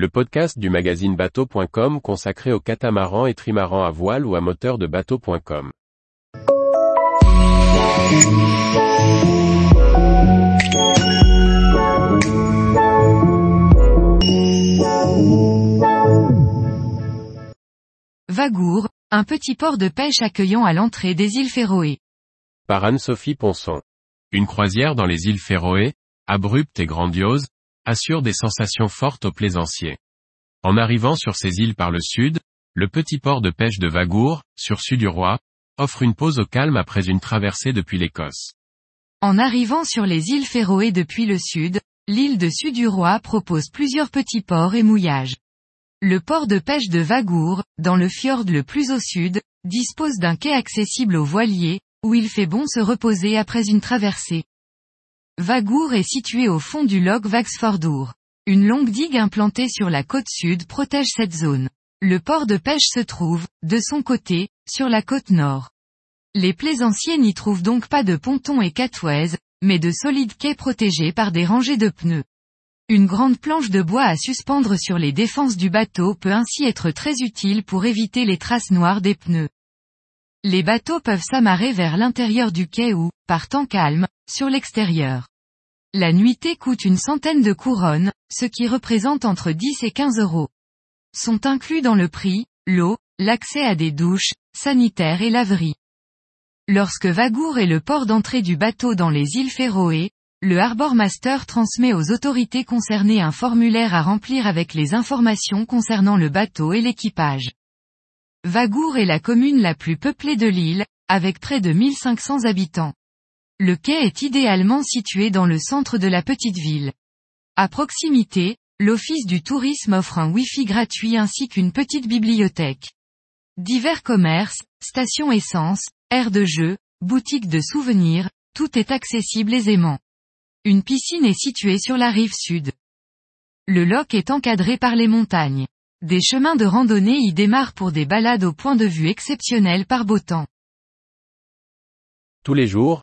le podcast du magazine bateau.com consacré aux catamarans et trimarans à voile ou à moteur de bateau.com. Vagour, un petit port de pêche accueillant à l'entrée des îles Féroé. Par Anne-Sophie Ponson. Une croisière dans les îles Féroé, abrupte et grandiose, assure des sensations fortes aux plaisanciers. En arrivant sur ces îles par le sud, le petit port de pêche de Vagour, sur Sud-du-Roi, offre une pause au calme après une traversée depuis l'Écosse. En arrivant sur les îles Féroé depuis le sud, l'île de Sud-du-Roi propose plusieurs petits ports et mouillages. Le port de pêche de Vagour, dans le fjord le plus au sud, dispose d'un quai accessible aux voiliers, où il fait bon se reposer après une traversée. Vagour est situé au fond du loch Vaxfordour. Une longue digue implantée sur la côte sud protège cette zone. Le port de pêche se trouve, de son côté, sur la côte nord. Les plaisanciers n'y trouvent donc pas de pontons et catouaises, mais de solides quais protégés par des rangées de pneus. Une grande planche de bois à suspendre sur les défenses du bateau peut ainsi être très utile pour éviter les traces noires des pneus. Les bateaux peuvent s'amarrer vers l'intérieur du quai ou, par temps calme, sur l'extérieur. La nuitée coûte une centaine de couronnes, ce qui représente entre 10 et 15 euros. Sont inclus dans le prix, l'eau, l'accès à des douches, sanitaires et laveries. Lorsque Vagour est le port d'entrée du bateau dans les îles Féroé, le Harbor Master transmet aux autorités concernées un formulaire à remplir avec les informations concernant le bateau et l'équipage. Vagour est la commune la plus peuplée de l'île, avec près de 1500 habitants. Le quai est idéalement situé dans le centre de la petite ville. À proximité, l'Office du tourisme offre un Wi-Fi gratuit ainsi qu'une petite bibliothèque. Divers commerces, stations essence, aires de jeu, boutiques de souvenirs, tout est accessible aisément. Une piscine est située sur la rive sud. Le loch est encadré par les montagnes. Des chemins de randonnée y démarrent pour des balades au point de vue exceptionnel par beau temps. Tous les jours,